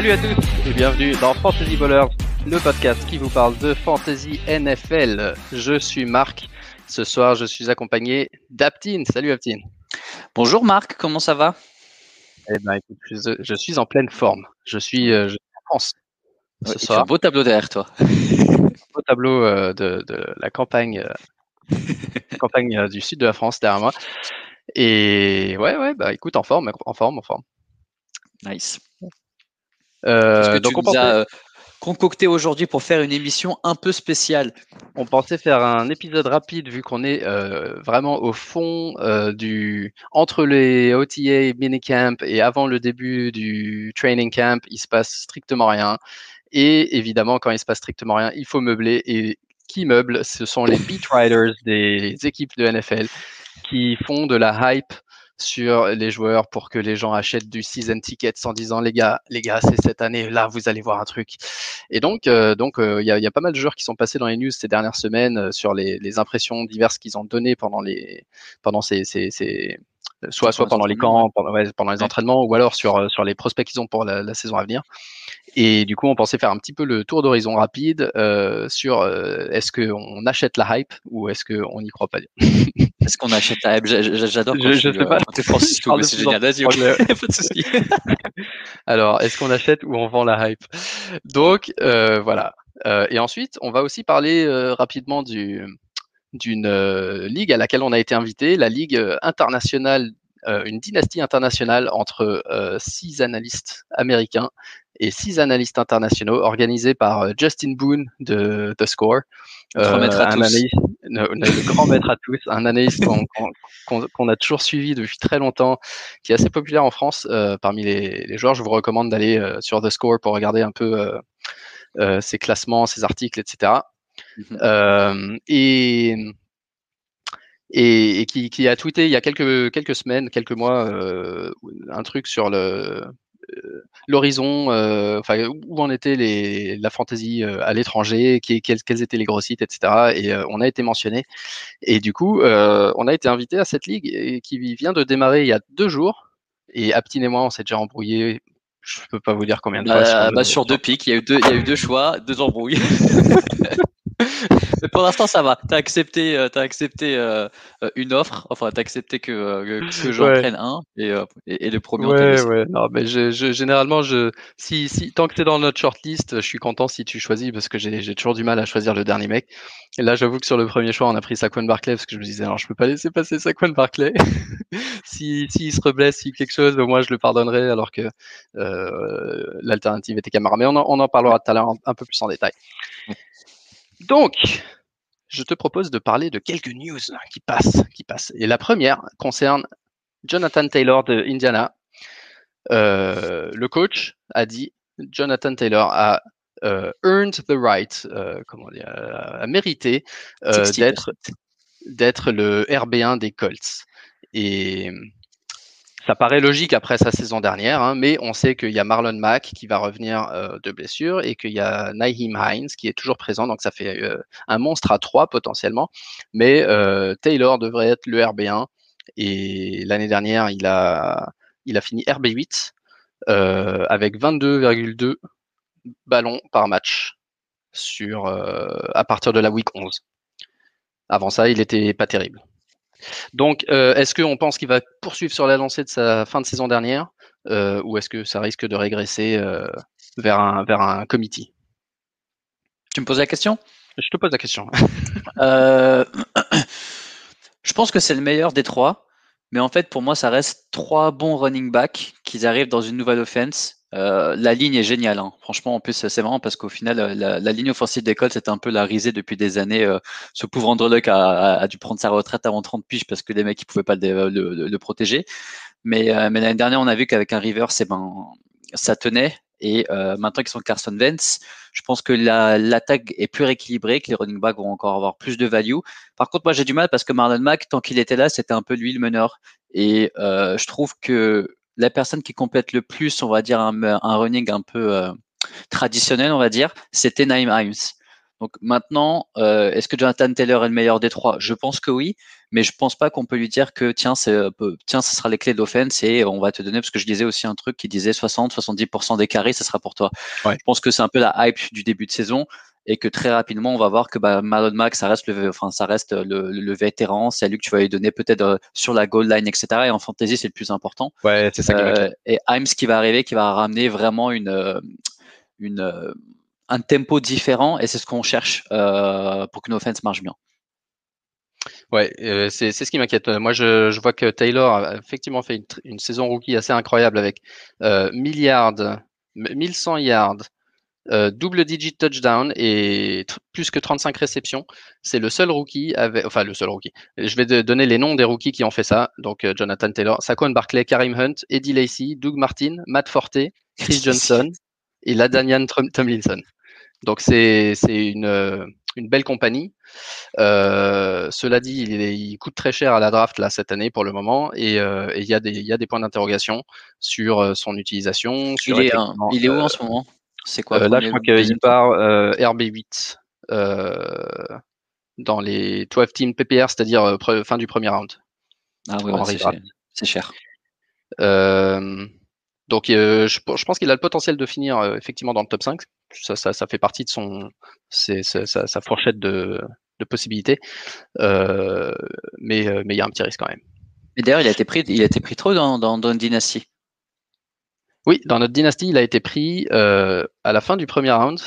Salut à tous et bienvenue dans Fantasy Ballers, le podcast qui vous parle de Fantasy NFL. Je suis Marc. Ce soir, je suis accompagné d'Aptine. Salut Aptine. Bonjour Marc, comment ça va? Eh ben, écoute, je, suis en pleine forme. Je suis, euh, je en France. Ce soir. un beau tableau derrière toi. beau tableau euh, de, la campagne, euh, campagne du sud de la France derrière moi. Et ouais, ouais, bah écoute, en forme, en forme, en forme. Nice. Euh, donc on pensait... concocté aujourd'hui pour faire une émission un peu spéciale. On pensait faire un épisode rapide vu qu'on est euh, vraiment au fond euh, du entre les OTA minicamp et avant le début du training camp, il se passe strictement rien. Et évidemment, quand il se passe strictement rien, il faut meubler. Et qui meuble? Ce sont les beat riders des équipes de NFL qui font de la hype sur les joueurs pour que les gens achètent du season ticket en disant les gars, les gars, c'est cette année, là vous allez voir un truc. Et donc, euh, donc euh, il y, a, pas mal de joueurs qui sont passés dans les news ces dernières semaines euh, sur les, impressions diverses qu'ils ont données pendant les pendant ces, ces, soit soit pendant les camps, pendant, pendant les entraînements, ou alors sur sur les prospects qu'ils ont pour la, saison à venir. Et du coup, on pensait faire un petit peu le tour d'horizon rapide sur est-ce qu'on achète la hype ou est-ce qu'on n'y croit pas Est-ce qu'on achète la hype? J'adore quand je, sais pas. Francisco, c'est génial. Vas-y, Alors, est-ce qu'on achète ou on vend la hype? Donc, euh, voilà. Euh, et ensuite, on va aussi parler euh, rapidement du, d'une ligue à laquelle on a été invité, la Ligue internationale, une dynastie internationale entre six analystes américains et six analystes internationaux organisés par Justin Boone de The Score. Euh, à tous le, grand maître à tous, un analyste qu'on a toujours suivi depuis très longtemps, qui est assez populaire en France euh, parmi les, joueurs. Je vous recommande d'aller euh, sur The Score pour regarder un peu euh, ses classements, ses articles, etc. Et et, qui, a tweeté il y a quelques, quelques semaines, quelques mois, un truc sur le, euh, l'horizon, euh, enfin où en était les, la fantasy euh, à l'étranger, quels, quels, étaient les gros sites, etc. Et on a été mentionné. Et du coup, on a été invité à cette ligue qui vient de démarrer il y a deux jours. Et Aptine et moi, on s'est déjà embrouillé je peux pas vous dire combien de fois. sur, bah, sur deux pics, il y a eu deux, il y a eu deux choix, deux embrouilles. Mais pour l'instant, ça va. Tu as accepté, euh, as accepté euh, euh, une offre. Enfin, tu as accepté que, que j'en prenne un et, et, le premier. Ouais, ouais. Non, mais je, je, généralement, je, si, si, tant que tu es dans notre shortlist, je suis content si tu choisis parce que j'ai toujours du mal à choisir le dernier mec. Et là, j'avoue que sur le premier choix, on a pris Saquon Barclay parce que je me disais, alors je peux pas laisser passer Saquon Barclay. si, si se reblesse, si quelque chose, moi je le pardonnerai alors que l'alternative était Camara. Mais on en, on en parlera tout à l'heure un, peu plus en détail. Donc, je te propose de parler de quelques news qui passent, qui passent. Et la première concerne Jonathan Taylor de Indiana. Euh, le coach a dit Jonathan Taylor a euh, earned the right, euh, comment dire, a mérité d'être d'être le RB1 des Colts. Et ça paraît logique après sa saison dernière, hein, mais on sait qu'il y a Marlon Mack qui va revenir euh, de blessure et qu'il y a Naheem Hines qui est toujours présent, donc ça fait euh, un monstre à trois potentiellement. Mais euh, Taylor devrait être le RB1 et l'année dernière il a, il a fini RB8 avec 22,2 ballons par match sur, à partir de la week 11. Avant ça, il n'était pas terrible. Donc, euh, est-ce qu'on pense qu'il va poursuivre sur la lancée de sa fin de saison dernière euh, ou est-ce que ça risque de régresser euh, vers un, vers un committee Tu me poses la question? Je te pose la question. je pense que c'est le meilleur des trois. Mais en fait, pour moi, ça reste trois bons running backs qui arrivent dans une nouvelle offense. Euh, la ligne est géniale. Hein. Franchement, en plus, c'est marrant parce qu'au final, euh, la, la, ligne offensive d'école, c'était un peu la risée depuis des années. Euh, ce pauvre Andrew Luck a, a, dû prendre sa retraite avant 30 piges parce que les mecs, ils pouvaient pas le, le, le protéger. Mais, euh, mais l'année dernière, on a vu qu'avec un River, c'est ben, ça tenait. Et maintenant qu'ils sont Carson Vance, je pense que l'attaque est plus rééquilibrée, que les running backs vont encore avoir plus de value. Par contre, moi, j'ai du mal parce que Marlon Mack, tant qu'il était là, c'était un peu lui le meneur. Et je trouve que la personne qui complète le plus, on va dire, un, running un peu euh, traditionnel, on va dire, c'était Naïm Himes. Donc maintenant, euh, est-ce que Jonathan Taylor est le meilleur des trois? Je pense que oui, mais je pense pas qu'on peut lui dire que tiens, c'est, tiens, ce sera les clés d'offense et on va te donner, parce que je disais aussi un truc qui disait 60-70% des carrés, ça sera pour toi. Je pense que c'est un peu la hype du début de saison et que très rapidement on va voir que bah, Marlon Mack ça reste le enfin ça reste le, le vétéran c'est à lui que tu vas lui donner peut-être euh, sur la goal line etc et en fantasy c'est le plus important. Ouais c'est ça euh, et Himes qui va arriver qui va ramener vraiment une euh, une un tempo différent et c'est ce qu'on cherche pour que nos offense marche bien. Ouais, c'est ce qui m'inquiète. Moi, je, je, vois que Taylor a effectivement fait une, une saison rookie assez incroyable avec euh, milliards, 1100 yards, euh, double digit touchdown et plus que 35 réceptions. C'est le seul rookie avec, enfin le seul rookie. Je vais donner les noms des rookies qui ont fait ça. Donc euh, Jonathan Taylor, Saquon Barkley, Karim Hunt, Eddie Lacy, Doug Martin, Matt Forte, Chris Johnson et Ladanian Tomlinson. Donc c'est une, euh, une belle compagnie. cela dit, il, il, coûte très cher à la draft là cette année pour le moment et il y, a des, y a des points d'interrogation sur son utilisation. il, est, il est où en ce moment? C'est quoi euh, Là, je crois qu'il part euh, RB8 euh, dans les 12 teams PPR, c'est-à-dire fin du premier round. Ah oui, c'est cher. donc, je, pense qu'il a le potentiel de finir effectivement dans le top 5. Ça, ça, fait partie de son, sa, fourchette de, possibilités. mais il y a un petit risque quand même. Et d'ailleurs, il a été pris, il a été pris trop dans, dans, dans Dynasty. Oui, dans notre dynastie, il a été pris euh, à la fin du premier round.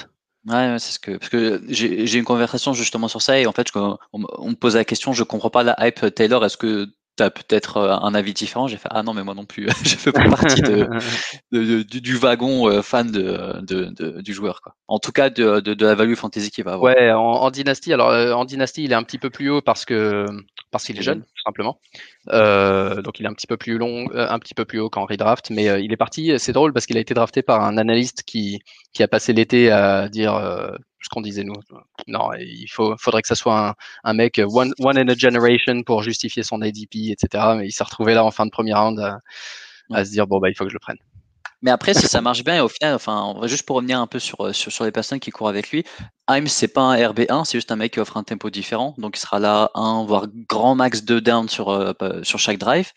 Ouais, c'est ce que parce que j'ai une conversation justement sur ça et en fait on, on, me pose la question, je comprends pas la hype Taylor. Est-ce que tu as peut-être euh, un avis différent J'ai fait ah non mais moi non plus, je fais pas partie de, du, wagon euh, fan de, du joueur quoi. En tout cas de, la value fantasy qu'il va avoir. Ouais, en, dynastie. Alors en dynastie, il est un petit peu plus haut parce que parce qu'il est jeune, tout simplement. Euh, donc il est un petit peu plus long, euh, un petit peu plus haut qu'en redraft, mais euh, il est parti. C'est drôle parce qu'il a été drafté par un analyste qui, qui a passé l'été à dire ce qu'on disait nous. Non, il faut, faudrait que ça soit un, un mec one, one, in a generation pour justifier son ADP, etc. Mais il s'est retrouvé là en fin de premier round à, à se dire bon bah il faut que je le prenne. Mais après, si ça marche bien, et au final, enfin, juste pour revenir un peu sur, sur, sur les personnes qui courent avec lui, Himes, c'est pas un RB1, c'est juste un mec qui offre un tempo différent. Donc, il sera là, un, voire grand max de down sur, euh, sur chaque drive.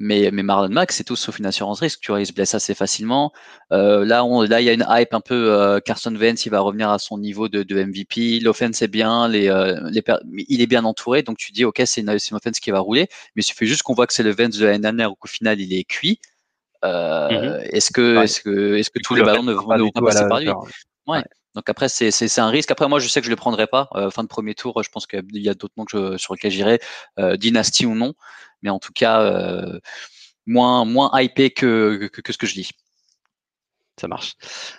Mais, mais Marlon Max, c'est tout sauf une assurance risque. Tu vois, il se blesse assez facilement. Euh, là, on, là, il y a une hype un peu. Euh, Carson Vance, il va revenir à son niveau de, de MVP. L'offense est bien. Les, euh, les il est bien entouré. Donc, tu dis, OK, c'est une, une offense qui va rouler. Mais il suffit juste qu'on voit que c'est le Vance de l'année dernière ou qu'au final, il est cuit. Mmh est-ce que, est-ce que, est-ce que tous les ballons ne vont pas passer par lui? ouais. Donc après, c'est un risque. Après, moi, je sais que je ne le prendrai pas. Euh, fin de premier tour, je pense qu'il y a d'autres noms que sur lesquels j'irai, euh, dynastie ou non. Mais en tout cas, euh, moins, moins hypé que, que, que, ce que je dis. Ça marche.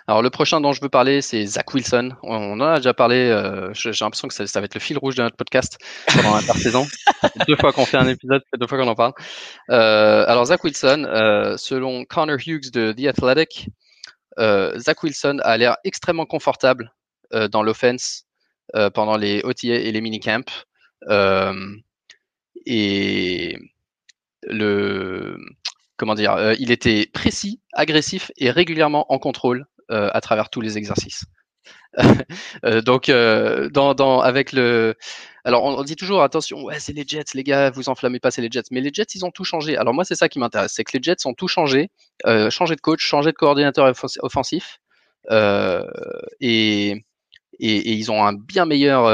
Alors le prochain dont je veux parler, c'est Zach Wilson. On en a déjà parlé. Euh, J'ai l'impression que ça, ça, va être le fil rouge de notre podcast pendant l'intersaison. deux fois qu'on fait un épisode, deux fois qu'on en parle. Euh, alors Zach Wilson, euh, selon Connor Hughes de The Athletic, Zach Wilson a l'air extrêmement confortable dans l'offense pendant les OTA et les minicamps. et le comment dire, euh, il était précis, agressif et régulièrement en contrôle euh, à travers tous les exercices. Euh, donc, avec le, alors on, dit toujours attention, ouais, c'est les Jets, les gars, vous enflammez pas, c'est les Jets. Mais les Jets, ils ont tout changé. Alors moi, c'est ça qui m'intéresse, c'est que les Jets ont tout changé, changé de coach, changé de coordinateur offensif, et, ils ont un bien meilleur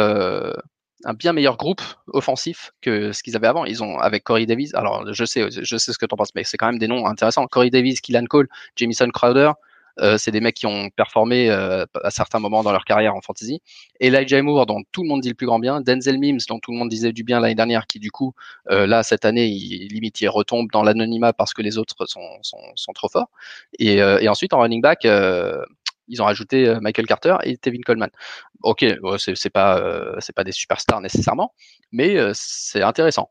un bien meilleur groupe offensif que ce qu'ils avaient avant. Ils ont avec Corey Davis. Alors je sais, je sais ce que tu en penses, mais c'est quand même des noms intéressants. Corey Davis, Killan Cole, Jamison Crowder. Euh, c'est des mecs qui ont performé euh, à certains moments dans leur carrière en fantasy. Elijah Moore, dont tout le monde dit le plus grand bien. Denzel Mims, dont tout le monde disait du bien l'année dernière, qui du coup, euh, là, cette année, il, limite, il retombe dans l'anonymat parce que les autres sont, sont, sont trop forts. Et, et, ensuite, en running back, ils ont rajouté euh, Michael Carter et Tevin Coleman. Ok, c'est pas euh, c'est pas des superstars nécessairement, mais euh, c'est intéressant.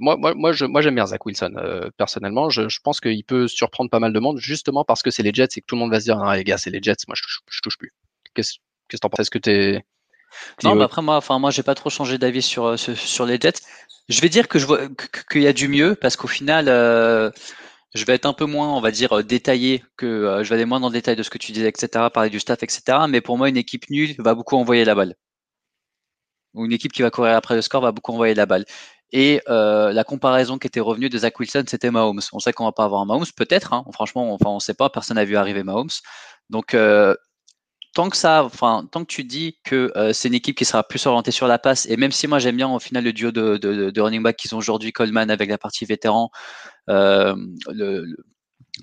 moi, moi, moi, je, moi, j'aime bien Zach Wilson. personnellement, je, je pense qu'il peut surprendre pas mal de monde, justement parce que c'est les Jets et que tout le monde va se dire, ah, les gars, c'est les Jets. Moi, je, je, touche plus. Qu'est-ce que t'en penses? Est-ce que t'es non, mais après moi, enfin moi, j'ai pas trop changé d'avis sur, sur, sur les Jets. Je vais dire que je vois qu'il y a du mieux parce qu'au final, je vais être un peu moins, on va dire, euh, détaillé que euh, je vais aller moins dans le détail de ce que tu disais, etc., parler du staff, etc. Mais pour moi, une équipe nulle va beaucoup envoyer la balle. Ou une équipe qui va courir après le score va beaucoup envoyer la balle. Et euh, la comparaison qui était revenue de Zach Wilson, c'était Mahomes. On sait qu'on va pas avoir un Mahomes, peut-être. Hein. franchement, on sait pas. Personne n'a vu arriver Mahomes. Donc, tant que ça, enfin, tant que tu dis que c'est une équipe qui sera plus orientée sur la passe, et même si moi j'aime bien au final le duo de, de, running back qu'ils ont aujourd'hui, Coleman avec la partie vétéran, le,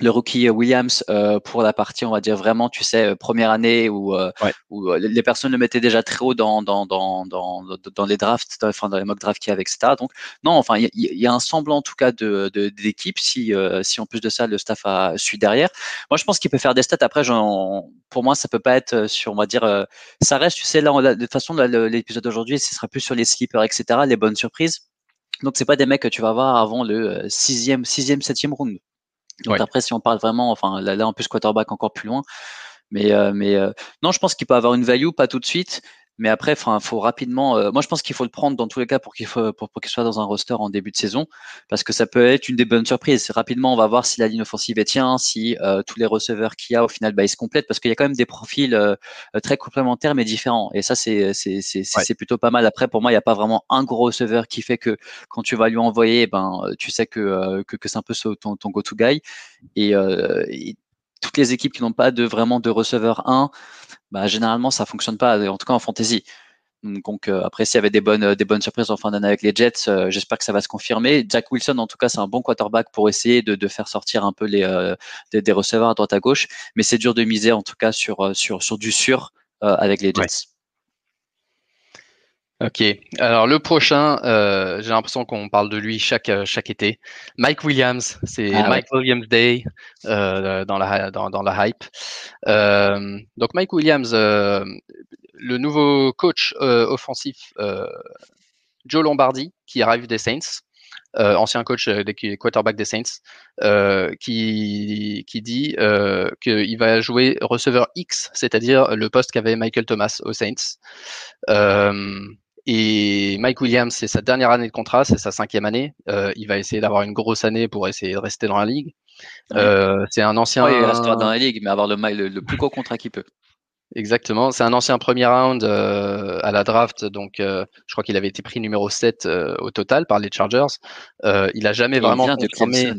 le rookie Williams euh, pour la partie, on va dire vraiment, tu sais, euh, première année où, euh, où les personnes le mettaient déjà très haut dans, dans, dans, dans, dans les drafts, enfin dans les mock drafts qu'il y avait, etc. Donc non, enfin, il y, y, a un semblant en tout cas de d'équipe si, si en plus de ça le staff a, suit derrière. Moi, je pense qu'il peut faire des stats. Après, pour moi, ça peut pas être sur, on va dire, ça reste, tu sais, là, de toute façon, l'épisode d'aujourd'hui, ce sera plus sur les sleepers, etc., les bonnes surprises. Donc c'est pas des mecs que tu vas voir avant le sixième, sixième, septième round. Donc après, si on parle vraiment, enfin là, là en plus quarterback encore plus loin, mais euh, mais euh, non, je pense qu'il peut avoir une value, pas tout de suite, mais après, enfin, faut rapidement. Euh, moi, je pense qu'il faut le prendre dans tous les cas pour qu'il pour, pour qu'il soit dans un roster en début de saison, parce que ça peut être une des bonnes surprises. Rapidement, on va voir si la ligne offensive est tient, si tous les receveurs qu'il y a au final, bah, ils se complètent, parce qu'il y a quand même des profils très complémentaires mais différents. Et ça, c'est c'est c'est c'est plutôt pas mal. Après, pour moi, il n'y a pas vraiment un gros receveur qui fait que quand tu vas lui envoyer, ben, tu sais que que, que c'est un peu ton, ton go-to guy. Et, et toutes les équipes qui n'ont pas de vraiment de receveur 1, bah, généralement ça fonctionne pas, en tout cas en fantasy. Donc euh, après, s'il y avait des bonnes, bonnes surprises en fin d'année avec les Jets, euh, j'espère que ça va se confirmer. Jack Wilson, en tout cas, c'est un bon quarterback pour essayer de, de faire sortir un peu les, euh, des, receveurs à droite à gauche, mais c'est dur de miser en tout cas sur, sur, sur du sûr avec les Jets. Ok. Alors le prochain, euh, j'ai l'impression qu'on parle de lui chaque euh, chaque été. Mike Williams, c'est ah Mike Williams Day euh, dans la dans, dans la hype. Euh, donc Mike Williams, le nouveau coach offensif Joe Lombardi qui arrive des Saints. ancien coach des quarterbacks des Saints, qui, qui dit qu'il va jouer receveur X, c'est-à-dire le poste qu'avait Michael Thomas aux Saints. Et Mike Williams, c'est sa dernière année de contrat, c'est sa cinquième année. Euh, il va essayer d'avoir une grosse année pour essayer de rester dans la ligue. Euh, c'est un ancien. Oui, il restera dans la ligue, mais avoir le, le, le plus gros contrat qu'il peut. Exactement, c'est un ancien premier round euh, à la draft, donc euh, je crois qu'il avait été pris numéro 7 euh, au total par les Chargers. Euh, il a jamais vraiment confirmé.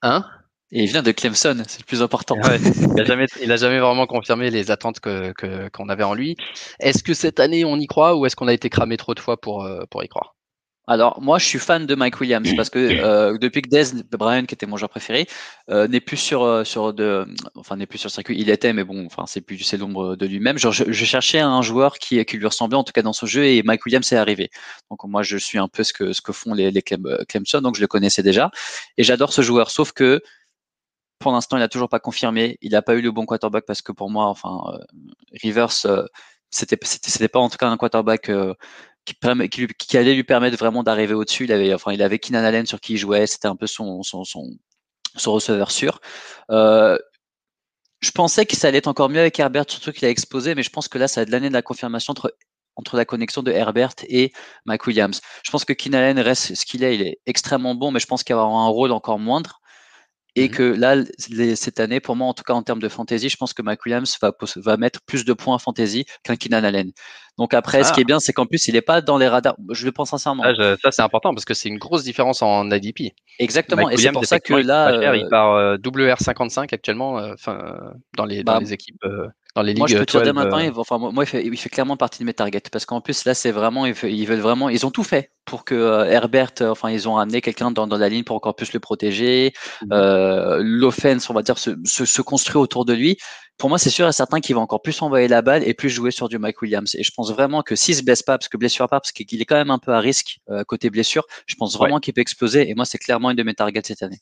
Hein? Et il vient de Clemson, c'est le plus important. il n'a jamais, il a jamais vraiment confirmé les attentes que, qu'on avait en lui. Est-ce que cette année on y croit ou est-ce qu'on a été cramé trop de fois pour, euh, pour y croire? Alors moi je suis fan de Mike Williams parce que euh, depuis que Dez Brian qui était mon joueur préféré euh, n'est plus sur sur de enfin n'est plus sur le circuit. Il était mais bon enfin c'est plus c'est l'ombre de lui-même. Genre je, cherchais un joueur qui qui lui ressemblait en tout cas dans son jeu et Mike Williams est arrivé. Donc moi je suis un peu ce que ce que font les les Clemson donc je le connaissais déjà. Et j'adore ce joueur sauf que pour l'instant, il n'a toujours pas confirmé. Il n'a pas eu le bon quarterback parce que pour moi, enfin, euh, Rivers, euh, c'était, pas en tout cas un quarterback euh, qui, allait lui permettre vraiment d'arriver au-dessus. Il avait, enfin, il avait Keenan Allen sur qui il jouait. C'était un peu son, son, son, receveur sûr. je pensais que ça allait être encore mieux avec Herbert, surtout qu'il a explosé, mais je pense que là, ça va être l'année de la confirmation entre entre la connexion de Herbert et Mike Williams. Je pense que Keenan Allen reste ce qu'il est, il est extrêmement bon, mais je pense qu'il va avoir un rôle encore moindre. Et mmh que là, cette année, pour moi, en tout cas en termes de fantasy, je pense que Mike Williams va, va mettre plus de points fantasy qu'un Keenan Allen. Donc après, ce qui est ah. bien, c'est qu'en plus, il n'est pas dans les radars. Je le pense sincèrement. Ah, ça, c'est important parce que c'est une grosse différence en ADP. Exactement. et c'est pour ça que là, il part euh, WR55 actuellement, euh, dans les, dans bah, les équipes. Euh, moi, je peux te dire dès maintenant, euh, enfin, moi, il fait, il fait, clairement partie de mes targets parce qu'en plus, là, c'est vraiment, ils veulent vraiment, ils ont tout fait pour que euh, Herbert, euh, enfin, ils ont ramené quelqu'un dans, dans, la ligne pour encore plus le protéger. Mmh. Euh, L'offense, on va dire, se, se, se, construit autour de lui. Pour moi, c'est sûr et certain qu'il va encore plus envoyer la balle et plus jouer sur du Mike Williams. Et je pense vraiment que s'il se blesse pas, parce que blessure pas, parce qu'il est quand même un peu à risque côté blessure, je pense vraiment qu'il peut exploser. Et moi, c'est clairement une de mes targets cette année.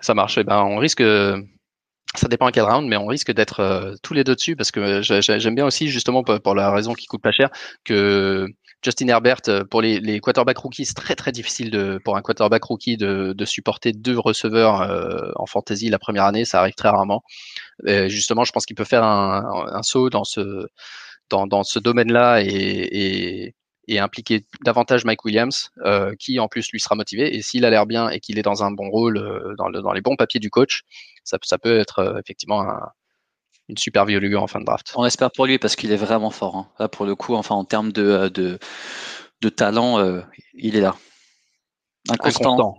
Ça marche. Et eh ben, on risque ça dépend à quel round, mais on risque d'être euh, tous les deux dessus parce que j'aime bien aussi, justement, pour, la raison qui coûte pas cher, que Justin Herbert, euh, pour les, les quarterbacks rookies, c'est très très difficile de, pour un quarterback rookie de, de supporter deux receveurs euh, en fantasy la première année, ça arrive très rarement. Justement, je pense qu'il peut faire un, un, saut dans ce, dans, dans ce domaine-là et, et, et impliquer davantage Mike Williams, euh, qui en plus lui sera motivé. Et s'il a l'air bien et qu'il est dans un bon rôle, euh, dans, le, dans, les bons papiers du coach, ça, ça peut être euh, effectivement un, une super violure en fin de draft. On espère pour lui parce qu'il est vraiment fort. Hein. Là, pour le coup, enfin en termes de, de de talent, il est là. Inconstant. Inconstant,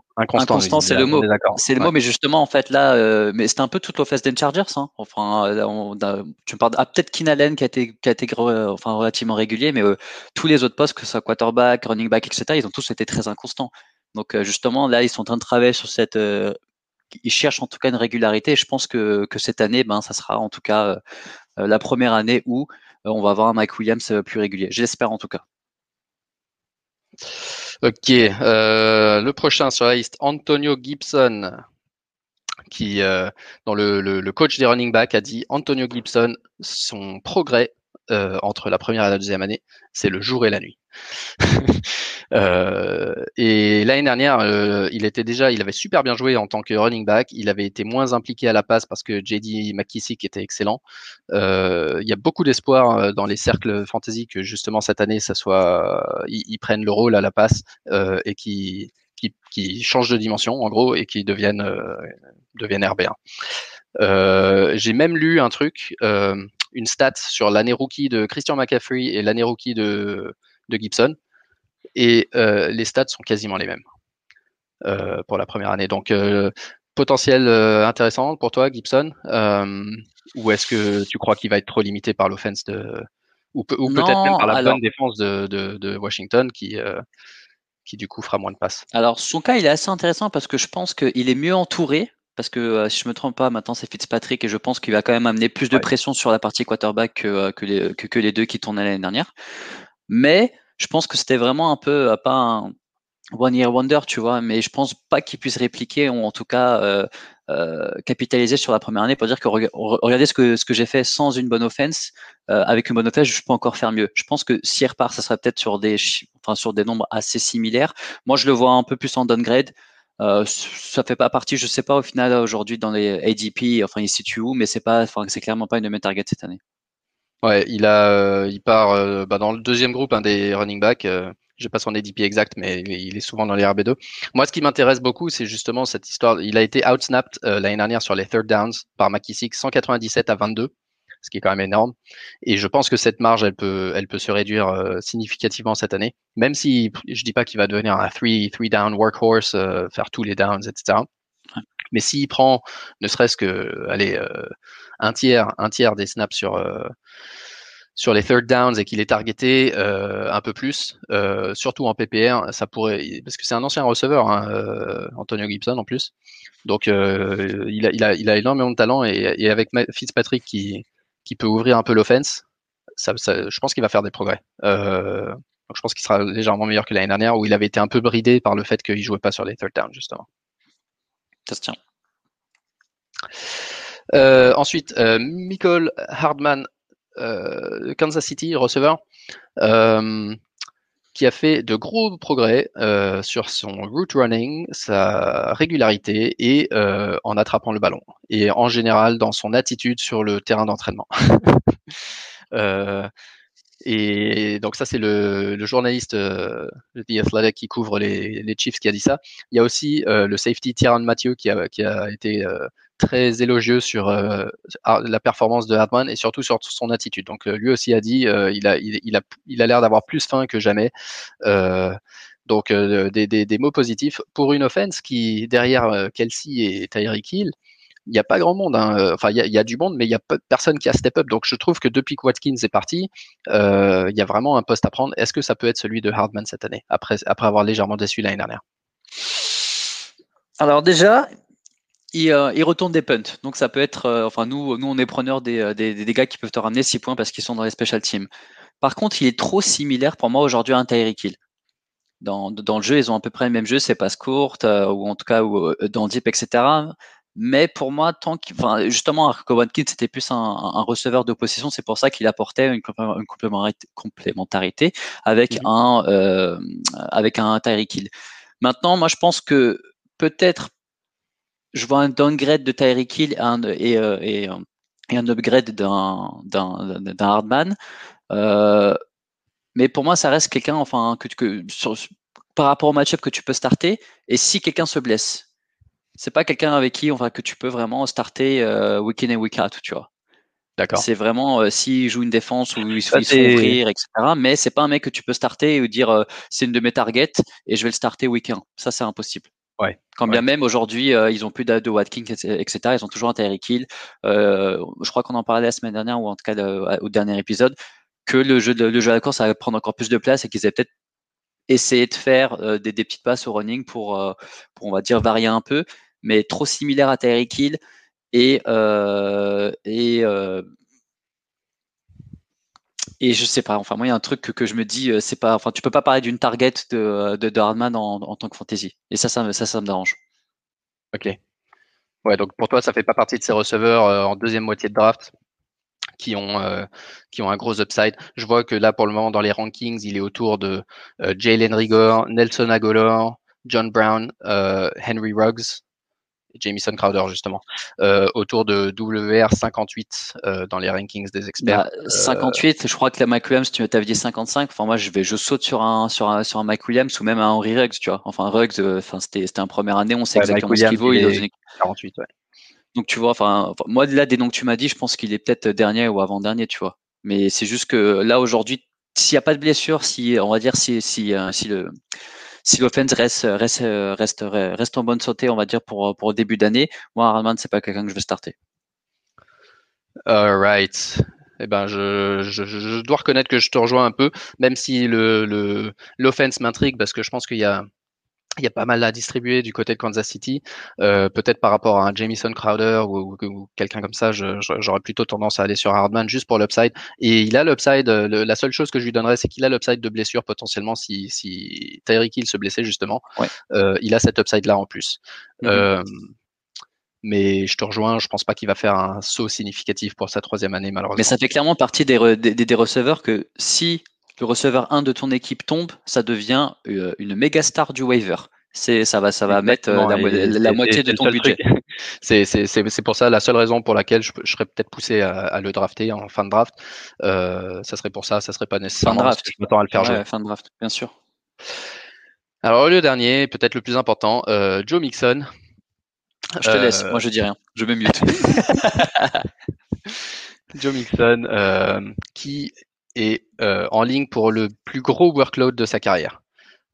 c'est le mot. C'est le mot, mais justement, en fait, là, euh, mais c'était un peu toute l'offense des Chargers. Hein. Enfin, tu me parles, ah, peut-être Keenan qui a été, qui a été enfin, relativement régulier, mais euh, tous les autres postes, que ce soit quarterback, running back, etc., ils ont tous été très inconstants. Donc, euh, justement, là, ils sont en train de travailler sur cette. ils cherchent en tout cas une régularité. Et je pense que, que cette année, ben, ça sera en tout cas la première année où on va avoir un Mike Williams plus régulier. J'espère en tout cas. Ok, euh, le prochain sur la liste, Antonio Gibson, qui, euh, dans le, le, coach des running back, a dit Antonio Gibson, son progrès euh, entre la première et la deuxième année, c'est le jour et la nuit. Euh, et l'année dernière, euh, il était déjà, il avait super bien joué en tant que running back. Il avait été moins impliqué à la passe parce que JD McKissick était excellent. Euh, il y a beaucoup d'espoir dans les cercles fantasy que justement cette année, ça soit, ils, prennent le rôle à la passe et qui qui, qui changent de dimension en gros et qui deviennent deviennent RB1. J'ai même lu un truc, une stat sur l'année rookie de Christian McCaffrey et l'année rookie de de Gibson. Et euh, les stats sont quasiment les mêmes euh, pour la première année. Donc, euh, potentiel intéressant pour toi, Gibson Ou est-ce que tu crois qu'il va être trop limité par l'offense de. Ou, peut-être même par la bonne défense de, Washington qui, qui, du coup, fera moins de passes? Alors, son cas, il est assez intéressant parce que je pense qu'il est mieux entouré parce que si je me trompe pas, maintenant c'est Fitzpatrick et je pense qu'il va quand même amener plus de pression sur la partie quarterback que, que, les, que, que les deux qui tournaient l'année dernière. Mais je pense que c'était vraiment un peu, euh, pas un one year wonder, tu vois, mais je pense pas qu'il puisse répliquer ou en tout cas euh, euh, capitaliser sur la première année pour dire que regardez ce que, ce que j'ai fait sans une bonne offense, avec une bonne offense, je peux encore faire mieux. Je pense que s'il repart, ça serait peut-être sur des, enfin, sur des nombres assez similaires. Moi, je le vois un peu plus en downgrade. Euh, ça fait pas partie, je sais pas au final aujourd'hui dans les ADP, enfin il se situe où, mais c'est pas, c'est clairement pas une de mes targets cette année. Ouais, il a, euh, il part euh, bah, dans le deuxième groupe un des running backs. Euh, j'ai pas son ADP exact, mais il est souvent dans les RB2. Moi, ce qui m'intéresse beaucoup, c'est justement cette histoire. Il a été outsnapped l'année dernière sur les third downs par McKissick, 197 à 22, ce qui est quand même énorme. Et je pense que cette marge, elle peut, elle peut se réduire significativement cette année, même si je dis pas qu'il va devenir un three, three down workhorse, faire tous les downs, etc. Mais s'il prend, ne serait-ce que, allez, un tiers, un tiers des snaps sur euh, sur les third downs et qu'il est targeté euh, un peu plus, euh, surtout en PPR, ça pourrait, parce que c'est un ancien receveur, hein, Antonio Gibson en plus. Donc il a, il, a, il, a, énormément de talent et, avec Fitzpatrick qui, qui peut ouvrir un peu l'offense, ça, je pense qu'il va faire des progrès. donc je pense qu'il sera légèrement meilleur que l'année dernière où il avait été un peu bridé par le fait qu'il jouait pas sur les third downs justement. Ça se tient. Euh, ensuite, euh, Michael Hardman, euh, Kansas City, receveur, qui a fait de gros progrès sur son route running, sa régularité et en attrapant le ballon. Et en général, dans son attitude sur le terrain d'entraînement. Et donc ça, c'est le, le, journaliste euh, The Athletic qui couvre les, Chiefs qui a dit ça. Il y a aussi euh, le safety Tyrann Mathieu qui a, qui a été euh, très élogieux sur euh, la performance de Hartman et surtout sur son attitude. Donc lui aussi a dit, il a, il, a, il a l'air d'avoir plus faim que jamais. donc des, des, des, mots positifs pour une offense qui derrière Kelsey et Tyreek Hill il n'y a pas grand monde. Hein. Euh, enfin, il y, a, du monde, mais il n'y a personne qui a step up. Donc, je trouve que depuis que Watkins est parti, euh, il y a vraiment un poste à prendre. Est-ce que ça peut être celui de Hardman cette année, après, après avoir légèrement déçu l'année dernière? Alors, déjà, il, euh, retourne des punts. Donc, ça peut être. enfin, nous, nous, on est preneurs des, des, gars qui peuvent te ramener 6 points parce qu'ils sont dans les special teams. Par contre, il est trop similaire pour moi aujourd'hui à un Tyreek Hill. Dans, dans, le jeu, ils ont à peu près le même jeu, c'est passe courte, ou en tout cas ou, dans Deep, etc. Mais pour moi, tant qu'il, enfin, justement, Watkins c'était plus un, un, receveur d'opposition. C'est pour ça qu'il apportait une, complémentarité avec mmh un euh, avec un Tyreek Hill. Maintenant, moi, je pense que peut-être je vois un downgrade de Tyreek Hill et, un, et, euh, et, un upgrade d'un d'un Hardman. Euh, mais pour moi, ça reste quelqu'un, enfin, que, que sur, par rapport au match-up que tu peux starter. Et si quelqu'un se blesse, c'est pas quelqu'un avec qui va que tu peux vraiment starter euh, week in et week out, tu vois. C'est vraiment euh, s'il joue une défense ou il se fait ouvrir, etc. Mais c'est pas un mec que tu peux starter ou dire euh, c'est une de mes targets et je vais le starter week 1. Ça, c'est impossible. Ouais. Quand bien même aujourd'hui, euh, ils ont plus de, Watkins, etc. Ils ont toujours un Tyreek Hill. je crois qu'on en parlait la semaine dernière ou en tout cas au dernier épisode que le jeu de, le jeu à la course va prendre encore plus de place et qu'ils aient peut-être essayé de faire des, des, petites passes au running pour, pour, on va dire, varier un peu, mais trop similaire à Tyreek Hill et euh, et euh, et je sais pas. Enfin, moi, il y a un truc que, je me dis, euh, c'est pas. Enfin, tu peux pas parler d'une target de, de, de Hardman en, en, tant que fantasy. Et ça, ça, ça, ça me dérange. Ok. Ouais, donc pour toi, ça fait pas partie de ces receveurs en deuxième moitié de draft qui ont euh, qui ont un gros upside. Je vois que là pour le moment dans les rankings, il est autour de euh, Jalen Rigor, Nelson Agolor, John Brown, euh, Henry Ruggs, Jamison Crowder justement, euh, autour de WR 58 euh, dans les rankings des experts. Bah, 58, je crois que la Mike Williams, tu t'avais dit 55. Enfin moi je vais, je saute sur un sur un sur un Mike Williams ou même un Henry Ruggs, tu vois. Enfin Ruggs, enfin c'était c'était un première année, on sait exactement ce qu'il vaut. Il, est 48, ouais. Donc tu vois, enfin moi là des noms que tu m'as dit, je pense qu'il est peut-être dernier ou avant dernier, tu vois. Mais c'est juste que là aujourd'hui, s'il n'y a pas de blessure, si on va dire si si si le si l'offense reste, reste, reste, reste en bonne santé, on va dire, pour, pour le début d'année, moi, Hardman, c'est pas quelqu'un que je veux starter. All right. Eh ben, je, je, dois reconnaître que je te rejoins un peu, même si le l'offense m'intrigue parce que je pense qu'il y a il y a pas mal à distribuer du côté de Kansas City. Euh, peut-être par rapport à un Jamison Crowder ou, quelqu'un comme ça, j'aurais plutôt tendance à aller sur Hardman juste pour l'upside. Et il a l'upside. Euh, la seule chose que je lui donnerais, c'est qu'il a l'upside de blessure potentiellement si, si Tyreek Hill se blessait justement. Euh, il a cet upside là en plus. Mm-hmm. mais je te rejoins, je pense pas qu'il va faire un saut significatif pour sa troisième année malheureusement. Mais ça fait clairement partie des, des, des receveurs que si le receveur 1 de ton équipe tombe, ça devient euh, une méga star du waiver. C'est ça va ça va mettre euh, la, moitié de ton budget. C'est pour ça la seule raison pour laquelle je, serais peut-être poussé à, le drafter en fin de draft. Euh, ça serait pour ça, ça serait pas nécessairement. Fin de draft. je m'attends à le faire jouer. Fin de draft, bien sûr. Alors le dernier, peut-être le plus important, Joe Mixon. Je te laisse, moi je dis rien, je me mute. Joe Mixon, qui est euh, en ligne pour le plus gros workload de sa carrière.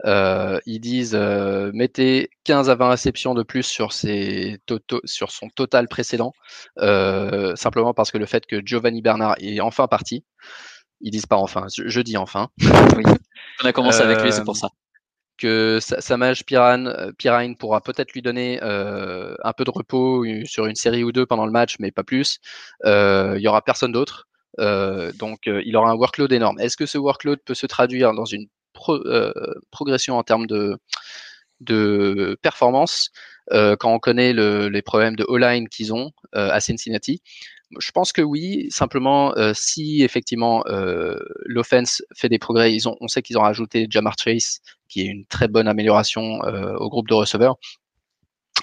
Euh, ils disent euh, mettez 15 à 20 réceptions de plus sur, ses sur son total précédent, simplement parce que le fait que Giovanni Bernard est enfin parti, ils disent pas enfin, je, dis enfin. Oui. On a commencé avec lui, c'est pour ça. Que Samaj Piran, Pirine pourra peut-être lui donner un peu de repos sur une série ou deux pendant le match, mais pas plus. Il y aura personne d'autre. Euh, donc, euh, il aura un workload énorme. Est-ce que ce workload peut se traduire dans une euh, progression en termes de, performance? Quand on connaît les problèmes de O-line qu'ils ont à Cincinnati je pense que oui. Simplement, si effectivement l'offense fait des progrès, ils ont, on sait qu'ils ont rajouté Jamar Chase, qui est une très bonne amélioration au groupe de receveurs.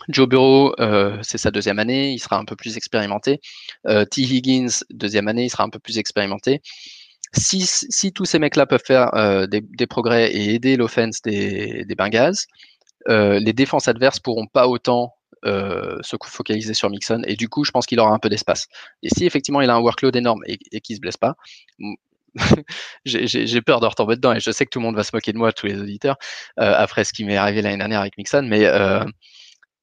Joe Burrow, euh, c'est sa deuxième année, il sera un peu plus expérimenté. Euh, T. Higgins, deuxième année, il sera un peu plus expérimenté. Si, si tous ces mecs-là peuvent faire euh, des, progrès et aider l'offense des, des Bengals, euh, les défenses adverses pourront pas autant se focaliser sur Mixon et du coup, je pense qu'il aura un peu d'espace. Et si effectivement il a un workload énorme et, et qu'il se blesse pas, j'ai peur de retomber dedans et je sais que tout le monde va se moquer de moi, tous les auditeurs, après ce qui m'est arrivé l'année dernière avec Mixon, mais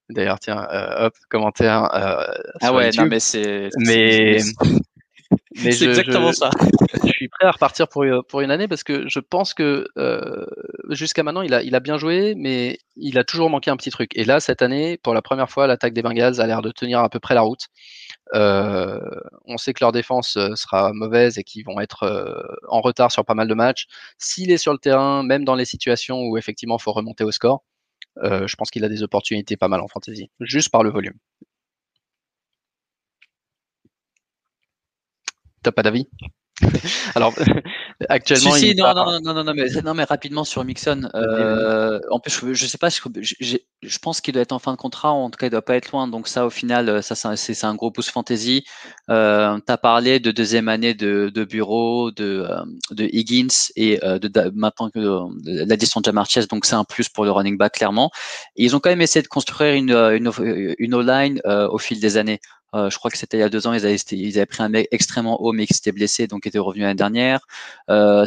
D'ailleurs, tiens, euh, hop, commentaire. Euh, ah ouais, non, mais c'est. Mais. mais c'est exactement ça. je suis prêt à repartir pour, pour une année parce que je pense que euh, jusqu'à maintenant, il a, il a bien joué, mais il a toujours manqué un petit truc. Et là, cette année, pour la première fois, l'attaque des Bengals a l'air de tenir à peu près la route. Euh, on sait que leur défense sera mauvaise et qu'ils vont être euh, en retard sur pas mal de matchs. S'il est sur le terrain, même dans les situations où effectivement il faut remonter au score, euh, je pense qu'il a des opportunités pas mal en fantasy, juste par le volume. T'as pas d'avis? Alors, actuellement. Si, non, non, non, non, mais, non, mais rapidement sur Mixon. Euh, en plus, je, je sais pas, je, je pense qu'il doit être en fin de contrat, en tout cas, il doit pas être loin. Donc, ça, au final, ça, c'est un gros pouce fantasy. Euh, tu as parlé de deuxième année de, de bureau, de, euh, de Higgins et euh, de, maintenant que l'addition de Jamar Chase, donc c'est un plus pour le running back, clairement. Et ils ont quand même essayé de construire une, une, une O-line au fil des années. Je crois que c'était il y a deux ans, ils avaient, ils avaient pris un mec extrêmement haut, mais qui s'était blessé, donc était revenu l'année dernière.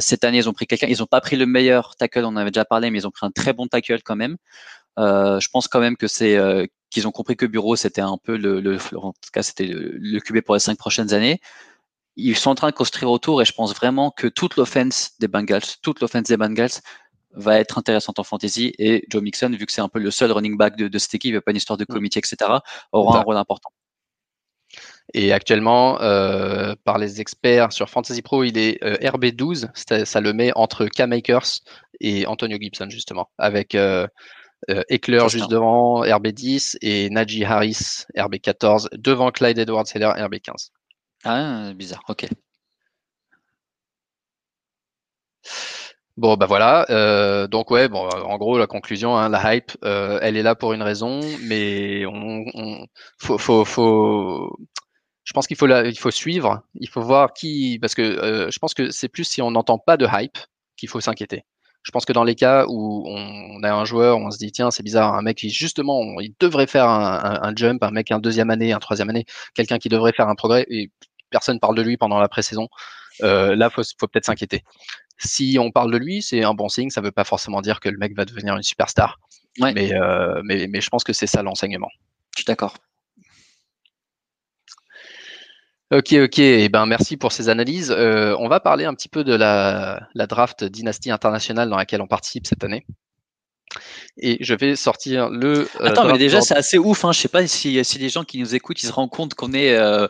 cette année, ils ont pris quelqu'un. Ils n'ont pas pris le meilleur tackle, on en avait déjà parlé, mais ils ont pris un très bon tackle quand même. je pense quand même que c'est qu'ils ont compris que Bureau c'était un peu le, le en tout cas c'était le, le QB pour les cinq prochaines années ils sont en train de construire autour et je pense vraiment que toute l'offense des Bengals, toute l'offense des Bengals va être intéressante en fantasy et Joe Mixon, vu que c'est un peu le seul running back de, de cette équipe, il n'y a pas une histoire de mm. comité, etc., aura un rôle important. Et actuellement, euh, par les experts sur Fantasy Pro, il est euh, RB12, ça le met entre K-Makers et Antonio Gibson, justement, avec euh, euh Eckler juste devant, RB10, et Najee Harris, RB14, devant Clyde Edwards-Heller, RB15. Ah, bizarre, ok. Bon, bah voilà. Euh, donc ouais, bon, en gros, la conclusion, hein, la hype, euh, elle est là pour une raison, mais on, on faut, faut, faut, je pense qu'il faut la, il faut suivre, il faut voir qui, parce que euh, je pense que c'est plus si on n'entend pas de hype qu'il faut s'inquiéter. Je pense que dans les cas où on, a un joueur, on se dit tiens c'est bizarre, un mec qui justement il devrait faire un, un, jump, un mec un deuxième année, un troisième année, quelqu'un qui devrait faire un progrès et personne parle de lui pendant la pré-saison, euh, là, faut, faut peut-être s'inquiéter. Si on parle de lui, c'est un bon signe. Ça ne veut pas forcément dire que le mec va devenir une superstar. Mais, euh, mais, mais, je pense que c'est ça l'enseignement. Je suis d'accord. Ok, ok. Et eh ben, merci pour ces analyses. Euh, on va parler un petit peu de la, la draft dynastie internationale dans laquelle on participe cette année et je vais sortir le. Euh, Attends, mais déjà, c'est assez ouf. Hein. Je sais pas si, si les gens qui nous écoutent, ils se rendent compte qu'on est euh,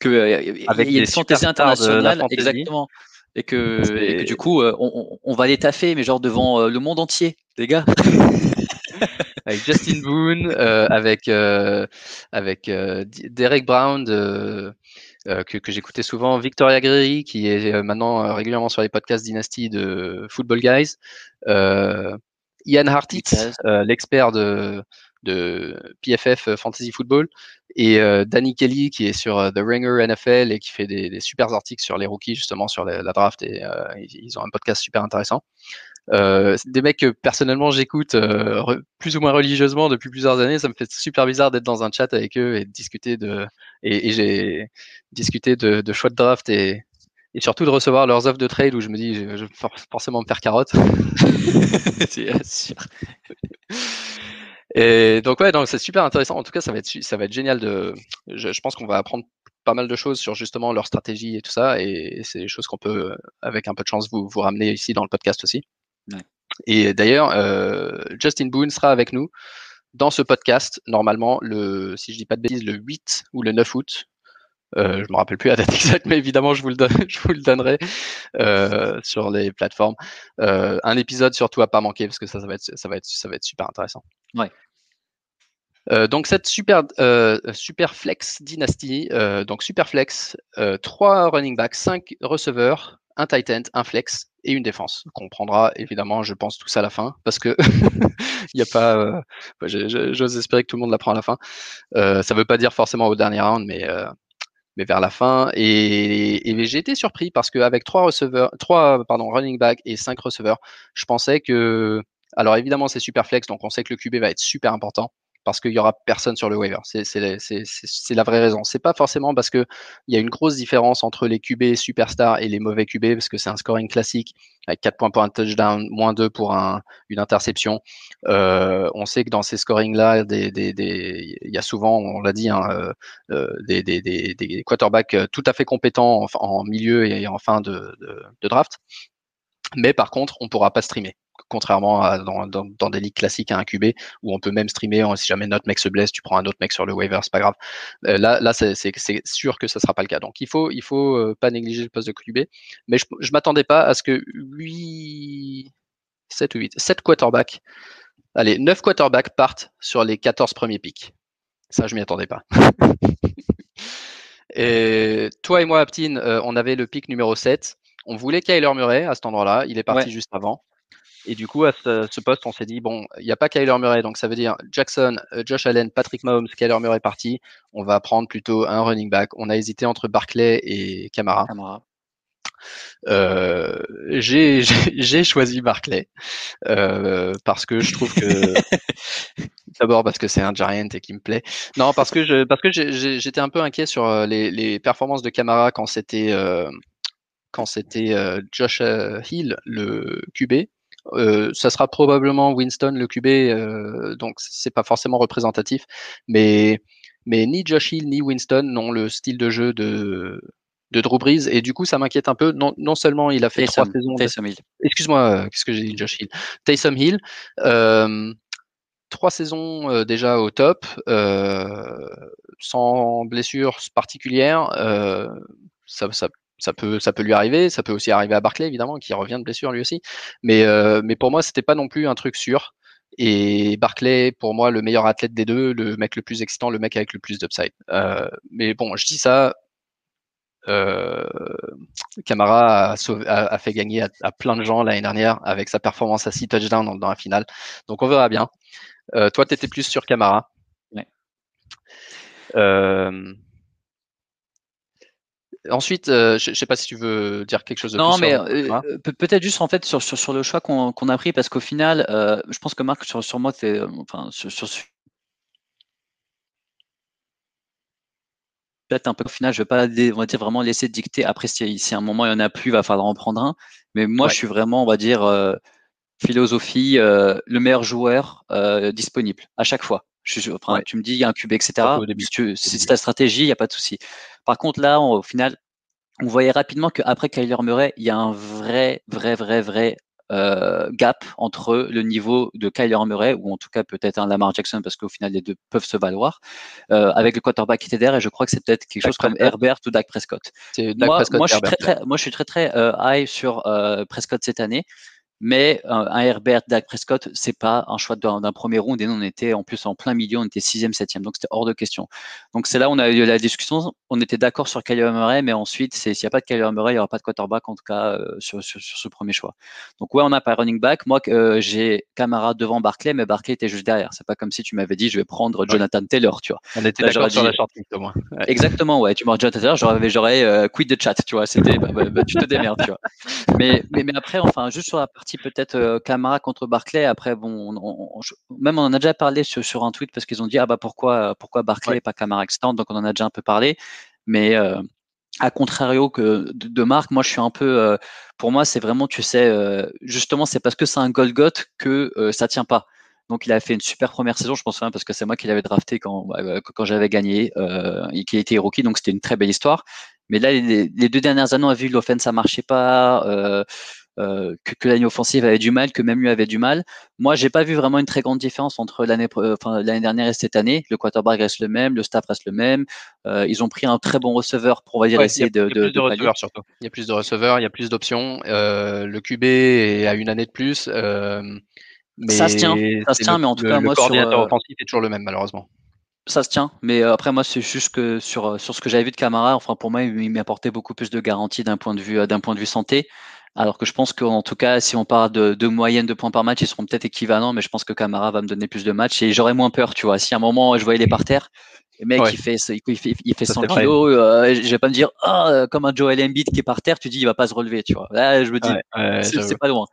que euh, avec il y a une fantaisie internationale, exactement. Et que, du coup, euh, on, on, va les taffer, mais genre devant euh, le monde entier, les gars. avec Justin Boone, avec avec Derek Brown. Que, que j'écoutais souvent, Victoria Greery, qui est maintenant régulièrement sur les podcasts Dynasty de Football Guys, Ian Hartitz, l'expert de, de PFF Fantasy Football, et euh, Danny Kelly qui est sur euh, The Ringer NFL et qui fait des, des super articles sur les rookies justement sur la, draft. Et euh, ils ont un podcast super intéressant. Des mecs que personnellement j'écoute plus ou moins religieusement depuis plusieurs années, ça me fait super bizarre d'être dans un chat avec eux et de discuter de et, j'ai discuté de, de, choix de draft et, et surtout de recevoir leurs offres de trade où je me dis je, je vais forcément me faire carotte. Sûr. Et donc ouais, donc c'est super intéressant. En tout cas, ça va être ça va être génial de. Je, je pense qu'on va apprendre pas mal de choses sur justement leur stratégie et tout ça, et c'est des choses qu'on peut, avec un peu de chance, vous vous ramener ici dans le podcast aussi. Ouais. Et d'ailleurs, euh, Justin Boone sera avec nous dans ce podcast, normalement, le, si je dis pas de bêtises, le 8 ou le 9 août. Euh, je me rappelle plus la date exacte, mais évidemment, je vous le, donne, je vous le donnerai euh, sur les plateformes. Euh, un épisode surtout à pas manquer parce que ça, ça va être, ça va être, ça va être super intéressant. Ouais. Donc cette super, super flex dynastie, donc super flex, trois running backs, cinq receveurs, un tight end, un flex et une défense. Qu'on prendra évidemment, je pense, tout ça à la fin parce que il n'y a pas. J'ose espérer que tout le monde la prend à la fin. ça ne veut pas dire forcément au dernier round, mais mais vers la fin. Et, j'ai été surpris parce qu'avec trois receveurs, trois pardon running backs et cinq receveurs, je pensais que alors évidemment c'est super flex, donc on sait que le QB va être super important parce qu'il y aura personne sur le waiver. C'est la vraie raison. C'est pas forcément parce que il y a une grosse différence entre les QB superstars et les mauvais QB parce que c'est un scoring classique avec 4 points pour un touchdown, moins 2 pour un, une interception. Euh, on sait que dans ces scorings-là, il y a souvent, on l'a dit, hein, euh, euh, des, quarterbacks tout à fait compétents en, milieu et en fin de, draft. Mais par contre, on pourra pas streamer contrairement à dans, dans, des ligues classiques à un QB où on peut même streamer si jamais notre mec se blesse, tu prends un autre mec sur le waiver, c'est pas grave. Euh, là, là c'est sûr que ça sera pas le cas. Donc il faut, il faut euh, pas négliger le poste de QB. Mais je, je m'attendais pas à ce que 8, 7 ou 8, 7 quarterbacks, allez, 9 quarterbacks partent sur les 14 premiers pics. Ça, je m'y attendais pas. et toi et moi, Aptine, euh, on avait le pic numéro 7. On voulait Kyler Murray à cet endroit-là. Il est parti juste avant. Et du coup, à ce, poste, on s'est dit, bon, il n'y a pas Kyler Murray, donc ça veut dire Jackson, euh, Josh Allen, Patrick Mahomes, Kyler Murray parti. On va prendre plutôt un running back. On a hésité entre Barclay et Camara. Euh, j'ai choisi Barclay euh, parce que je trouve que D'abord parce que c'est un Giant et qui me plaît. Non, parce que je, parce que j'étais un peu inquiet sur les, les performances de Camara quand c'était euh, quand c'était Josh Hill le QB. Ça sera probablement Winston le QB, donc c'est pas forcément représentatif, mais mais ni Josh Hill ni Winston n'ont le style de jeu de de Drew Brees et du coup ça m'inquiète un peu. Non, non seulement il a fait trois saisons. Excuse-moi, qu'est-ce que j'ai dit, Josh Hill? Taysom Hill. Euh, trois saisons euh, déjà au top, euh, sans blessure particulière. Euh, ça, ça, ça, peut, ça peut lui arriver. Ça peut aussi arriver à Barclay, évidemment, qui revient de blessure lui aussi. Mais, mais pour moi, c'était pas non plus un truc sûr. Et Barclay, pour moi, le meilleur athlète des deux, le mec le plus excitant, le mec avec le plus d'upside. mais bon, je dis ça, euh, Camara a, fait gagner à, plein de gens l'année dernière avec sa performance à 6 touchdowns dans, la finale. Donc on verra bien. Euh, toi, tu étais plus sur Camara. Euh, ensuite, je ne sais pas si tu veux dire quelque chose de non, mais peut-être juste en fait sur, sur, le choix qu'on a pris parce qu'au final, je pense que Marc sur, sur moi, enfin sur, sur peut-être un peu au final, je vais pas on va dire, vraiment laisser dicter. Après, si, si, à un moment il y en a plus, il va falloir en prendre un. Mais moi, je suis vraiment, on va dire, euh, philosophie, euh, le meilleur joueur euh, disponible à chaque fois. Je, Tu me dis, il y a un cube, etc. Si c'est ta stratégie, il n'y a pas de souci. Par contre, là, au final, on voyait rapidement qu'après Kyler Murray, il y a un vrai, vrai, vrai, vrai euh, gap entre le niveau de Kyler Murray, ou en tout cas peut-être un Lamar Jackson, parce qu'au final les deux peuvent se valoir, euh, avec le quarterback qui était derrière, et je crois que c'est peut-être quelque chose comme Herbert ou Dak Prescott. Moi, moi, je suis très, très, moi, je suis très, très euh, high sur Prescott cette année. Mais un Herbert, Dak Prescott, c'est pas un choix d'un premier round. Et nous, on était en plus en plein milieu, on était sixième, septième, donc c'était hors de question. Donc c'est là où on a eu la discussion. On était d'accord sur Kyler Murray, mais ensuite, s'il n'y a pas de Kyler Murray, il n'y aura pas de quarterback en tout cas euh, sur, sur, sur, ce premier choix. Donc ouais, on n'a pas running back. Moi, euh, j'ai Camara devant Barclay, mais Barclay était juste derrière. C'est pas comme si tu m'avais dit, je vais prendre Jonathan Taylor, tu vois. On était d'accord sur la shortlist au moins. Exactement, ouais. Tu m'aurais Jonathan Taylor, j'aurais, j'aurais euh, quit de chat, tu vois. C'était, bah, bah, bah, tu te démerdes, tu vois. Mais, mais, mais après, enfin, juste sur la partie peut-être euh, Camara contre Barclay. Après, bon, même on en a déjà parlé sur, un tweet parce qu'ils ont dit ah bah pourquoi pourquoi Barclay et pas Camara extant. Donc on en a déjà un peu parlé. Mais euh, à contrario que de, Marc, moi je suis un peu, euh, pour moi c'est vraiment, tu sais, justement c'est parce que c'est un Golgot que ça tient pas. Donc il a fait une super première saison, je pense parce que c'est moi qui l'avais drafté quand, bah, quand j'avais gagné et qui a été rookie, donc c'était une très belle histoire. Mais là, les, deux dernières années, on a vu l'offense ça marchait pas. Euh, que, que l'année offensive avait du mal, que même lui avait du mal. Moi, j'ai pas vu vraiment une très grande différence entre l'année enfin, l'année dernière et cette année. Le quarterback reste le même, le staff reste le même. Euh, ils ont pris un très bon receveur pour on va dire essayer de. Il y a plus de, receveurs surtout. Il y a plus de receveurs, il y a plus d'options. Euh, le QB est à une année de plus. mais ça se tient, ça se tient, mais en tout cas, le moi, coordinateur offensif est toujours le même malheureusement ça se tient. Mais après, moi, c'est juste que sur, sur ce que j'avais vu de Camara, enfin, pour moi, il m'apportait beaucoup plus de garanties d'un point de vue, d'un point de vue santé. Alors que je pense qu'en tout cas, si on parle de, de, moyenne de points par match, ils seront peut-être équivalents, mais je pense que Camara va me donner plus de matchs et j'aurais moins peur, tu vois. Si à un moment je voyais les par terre, le mec il fait il fait, il fait 100 kilos, euh, je vais pas me dire ah comme un Joel Embiid qui est par terre, tu dis il va pas se relever, tu vois. Là, je me dis c'est pas loin.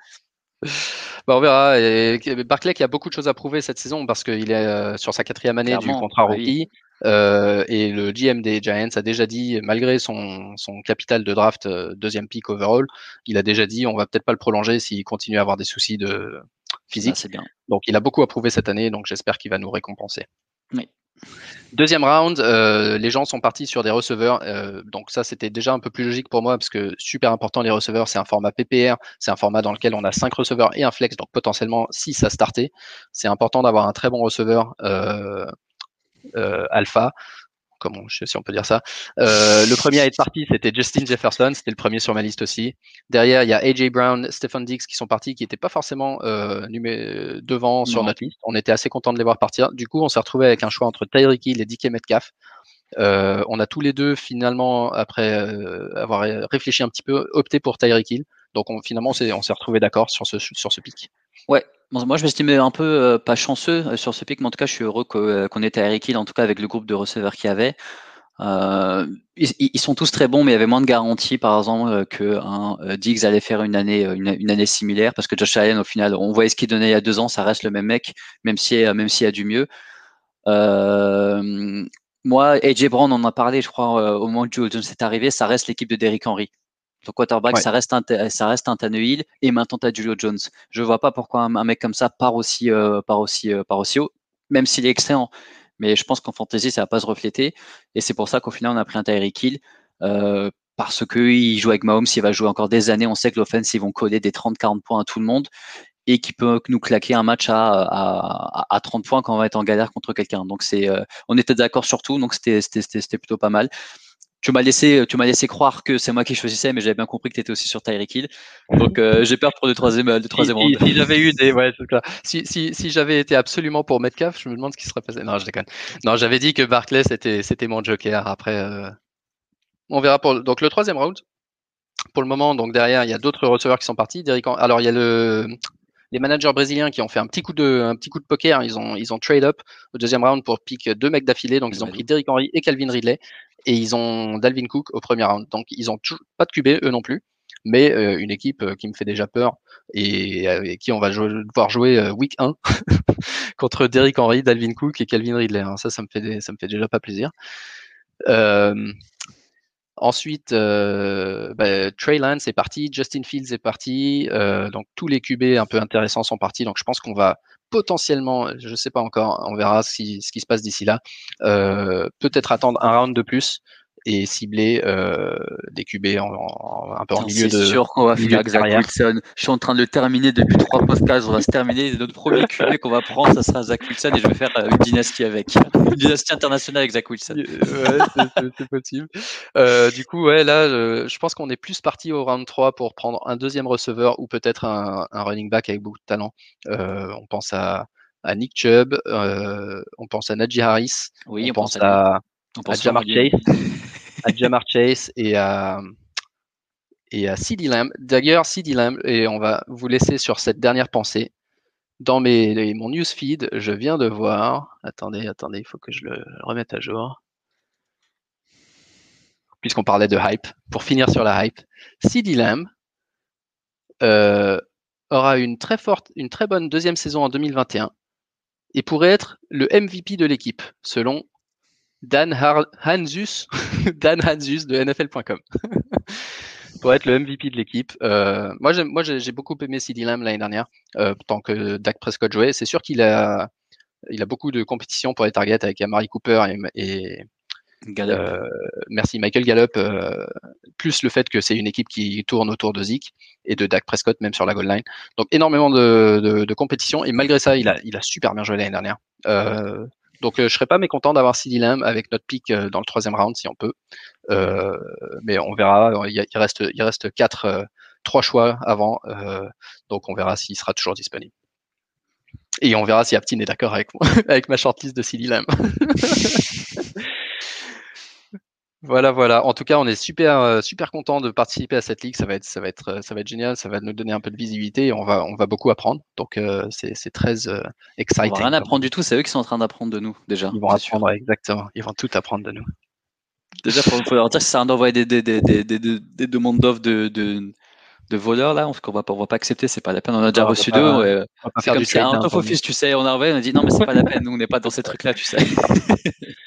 Bah, on verra. Et Barclay qui a beaucoup de choses à prouver cette saison parce qu'il est euh, sur sa quatrième année du contrat rookie. Euh, et le GM des Giants a déjà dit, malgré son, son capital de draft euh, deuxième pick overall, il a déjà dit on va peut-être pas le prolonger s'il continue à avoir des soucis de physique. Ah, bien. Donc il a beaucoup approuvé cette année, donc j'espère qu'il va nous récompenser. Deuxième round, euh, les gens sont partis sur des receveurs. Euh, donc ça, c'était déjà un peu plus logique pour moi parce que super important les receveurs, c'est un format PPR, c'est un format dans lequel on a cinq receveurs et un flex, donc potentiellement 6 à starter. C'est important d'avoir un très bon receveur euh, alpha, comment je sais si on peut dire ça. Euh, le premier à être parti, c'était Justin Jefferson, c'était le premier sur ma liste aussi. Derrière, il y a AJ Brown, Stephen Diggs qui sont partis, qui n'étaient pas forcément euh, devant sur notre liste. On était assez content de les voir partir. Du coup, on s'est retrouvé avec un choix entre Tyreek Hill et DK Metcalf. on a tous les deux finalement, après avoir réfléchi un petit peu, opté pour Tyreek Hill. Donc on, finalement, on s'est retrouvé d'accord sur ce, sur ce pic. Ouais, moi, je m'estimais un peu euh, pas chanceux euh, sur ce pic, mais en tout cas, je suis heureux euh, qu'on était à Eric Hill, en tout cas avec le groupe de receveurs qu'il y avait. Euh, ils, sont tous très bons, mais il y avait moins de garanties, par exemple, que un Diggs allait faire une année, une, année similaire, parce que Josh Allen, au final, on voyait ce qu'il donnait il y a deux ans, ça reste le même mec, même si, même s'il y a du mieux. moi, AJ Brown, on en a parlé, je crois, au moment où Jones est arrivé, ça reste l'équipe de Derrick Henry. Ton quarterback, ça reste un, ça reste un Tannehill et maintenant tu as Julio Jones. Je vois pas pourquoi un, mec comme ça part aussi, euh, part aussi, euh, part aussi haut, même s'il est excellent. Mais je pense qu'en fantasy, ça va pas se refléter. Et c'est pour ça qu'au final, on a pris un Tyreek Hill. Euh, parce qu'il joue avec Mahomes, il va jouer encore des années. On sait que l'offense, ils vont coller des 30-40 points à tout le monde et qui peut nous claquer un match à, à, à 30 points quand on va être en galère contre quelqu'un. Donc c'est, on était d'accord sur tout, donc c'était, c'était plutôt pas mal tu m'as laissé, tu m'as laissé croire que c'est moi qui choisissais, mais j'avais bien compris que tu étais aussi sur Tyreek Hill. Donc euh, j'ai peur pour le troisième, le troisième round. Si, j'avais eu des, ouais, Si, si, si j'avais été absolument pour Metcalf, je me demande ce qui serait passé. Non, je déconne. Non, j'avais dit que Barclay c'était, c'était mon joker. Après, euh, on verra pour. Donc le troisième round. Pour le moment, donc derrière, il y a d'autres receveurs qui sont partis. Alors il y a le les managers brésiliens qui ont fait un petit coup de, un petit coup de poker. Ils ont, ils ont trade up au deuxième round pour pick deux mecs d'affilée. Donc, ils ont pris Derrick Henry et Calvin Ridley. Et ils ont Dalvin Cook au premier round. Donc, ils ont pas de QB, eux non plus. Mais euh, une équipe euh, qui me fait déjà peur et avec qui on va devoir jouer euh, week 1 contre Derrick Henry, Dalvin Cook et Calvin Ridley. Hein. Ça, ça me fait, me fait déjà pas plaisir. Euh, Ensuite, euh, bah, Trey Lance est parti, Justin Fields est parti, euh, donc tous les QB un peu intéressants sont partis. Donc je pense qu'on va potentiellement, je ne sais pas encore, on verra si, ce qui se passe d'ici là, euh, peut-être attendre un round de plus et cibler euh, des QB en, un peu en milieu de. C'est sûr qu'on va finir avec Zach Wilson. Je suis en train de le terminer depuis trois podcasts. On va se terminer. Notre premier QB qu'on va prendre, ça sera Zach Wilson et je vais faire euh, une dynastie avec. Une dynastie internationale avec Zach Wilson. Ouais, c'est possible. Euh, du coup, ouais, là, je pense qu'on est plus parti au round 3 pour prendre un deuxième receveur ou peut-être un, un, running back avec beaucoup de talent. Euh, on pense à, à Nick Chubb, euh, on pense à Najee Harris, oui, on, pense, à, à Jamar Chase à Jamar Chase et à, et à CD Lamb. D'ailleurs, CD Lamb, et on va vous laisser sur cette dernière pensée. Dans mes, mon newsfeed, je viens de voir. Attendez, attendez, il faut que je le remette à jour. Puisqu'on parlait de hype. Pour finir sur la hype, CD Lamb euh, aura une très forte, une très bonne deuxième saison en 2021 et pourrait être le MVP de l'équipe, selon Dan Hanzus, Dan Hanzus de NFL.com. pour être le MVP de l'équipe. Euh, moi, moi, j'ai beaucoup aimé CD Lamb l'année dernière, euh, tant que Dak Prescott jouait. C'est sûr qu'il a, il a beaucoup de compétition pour les targets avec Amari Cooper et, euh, merci Michael Gallup. Euh, plus le fait que c'est une équipe qui tourne autour de Zeke et de Dak Prescott même sur la goal line. Donc énormément de, de, de compétition et malgré ça, il a, il a super bien joué l'année dernière. Euh, donc, euh, je serais pas mécontent d'avoir CD Lamb avec notre pick euh, dans le troisième round si on peut. Euh, mais on verra. Il, reste, il reste quatre, trois choix avant. donc, on verra s'il sera toujours disponible. Et on verra si Aptin est d'accord avec, avec ma shortlist de CD Lamb. Voilà, voilà. En tout cas, on est super, euh, super content de participer à cette ligue. Ça va être, ça va être, ça va être génial. Ça va nous donner un peu de visibilité. Et on va, on va beaucoup apprendre. Donc, euh, c'est très euh, exciting. On va rien apprendre du tout. C'est eux qui sont en train d'apprendre de nous déjà. Ils vont apprendre, exactement. Ils vont tout apprendre de nous. Déjà, pour, leur dire ça d'envoyer des, des, des, des, des, des demandes d'offres de, de, de voleurs là, qu'on va, on va pas accepter. C'est pas la peine. On a déjà reçu deux. Ouais. C'est comme si un fils, tu sais. On a envoyé, on a dit non, mais c'est pas la peine. Nous, on n'est pas dans ces trucs-là, tu sais.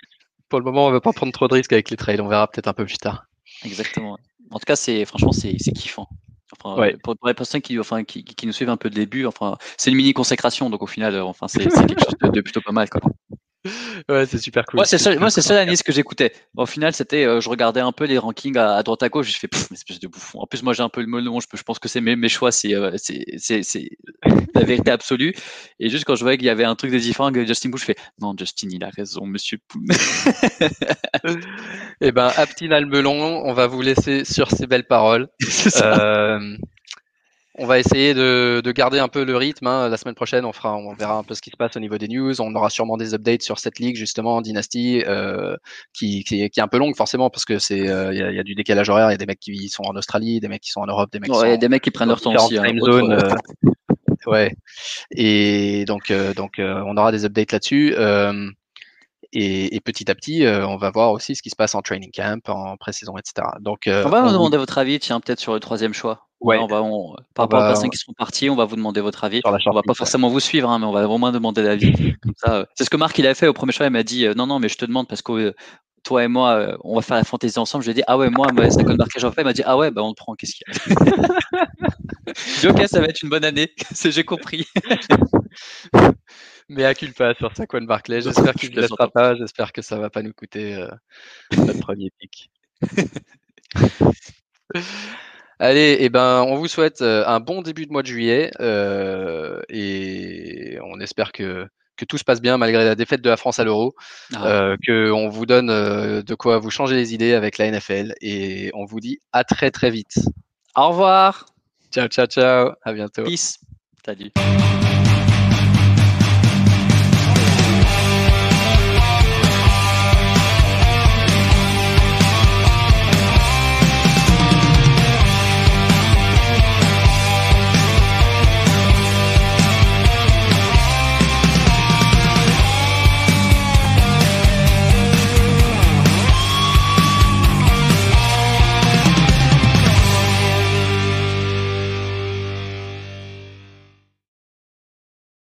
pour le moment, on ne veut pas prendre trop de risques avec les trails. On verra peut-être un peu plus tard. Exactement. En tout cas, c'est franchement, c'est kiffant. Enfin, pour, les personnes qui, enfin, qui, qui, nous suivent un peu de début, enfin, c'est une mini consécration, donc au final, enfin, c'est quelque chose de, de, plutôt pas mal. Quoi. Ouais, c'est super cool. Moi, c'est seul, moi, c'est seule analyse que j'écoutais. Au final, c'était, euh, je regardais un peu les rankings à, droite à gauche. Je fais, pff, espèce de bouffon. En plus, moi, j'ai un peu le melon. Je, je pense que c'est mes, mes choix, c'est, euh, c'est, c'est, la vérité absolue. Et juste quand je voyais qu'il y avait un truc de différent avec Justin Bush, je fais, non, Justin, il a raison, monsieur Poul. Eh ben, Aptin a le melon. On va vous laisser sur ces belles paroles. Euh, on va essayer de, garder un peu le rythme. Hein. La semaine prochaine, on fera, on verra un peu ce qui se passe au niveau des news. On aura sûrement des updates sur cette ligue justement, Dynasty, euh, qui, qui, est, un peu longue forcément parce que c'est, euh, il y, a, du décalage horaire. Il y a des mecs qui sont en Australie, des mecs qui sont en Europe, des mecs qui sont des mecs qui prennent leur temps aussi. Hein, zone, euh, ouais. Et donc, donc, on aura des updates là-dessus. Et, petit à petit, on va voir aussi ce qui se passe en training camp, en pré-saison, etc. Donc, on va vous demander votre avis, tiens, peut-être sur le troisième choix. Ouais. on va, par rapport aux personnes qui sont parties, on va vous demander votre avis. On va pas forcément vous suivre, hein, mais on va vraiment demander l'avis. c'est ce que Marc il a fait au premier choix. Il m'a dit non, non, mais je te demande parce que toi et moi, on va faire la fantaisie ensemble. Je lui ai dit ah ouais, moi, moi Saquon Barclay, j'en fais. Il m'a dit ah ouais, bah on le prend. Qu'est-ce qu'il y a? J'ai dit ok, ça va être une bonne année. J'ai compris. mais à culpa sur Saquon Barclay. J'espère qu'il ne laissera pas. J'espère que ça va pas nous coûter euh, notre premier pic. Allez, et eh ben, on vous souhaite euh, un bon début de mois de juillet euh, et on espère que, que tout se passe bien malgré la défaite de la France à l'Euro, ah. euh, qu'on vous donne de quoi vous changer les idées avec la NFL et on vous dit à très très vite. Au revoir. Ciao, ciao, ciao. À bientôt. Peace. Salut.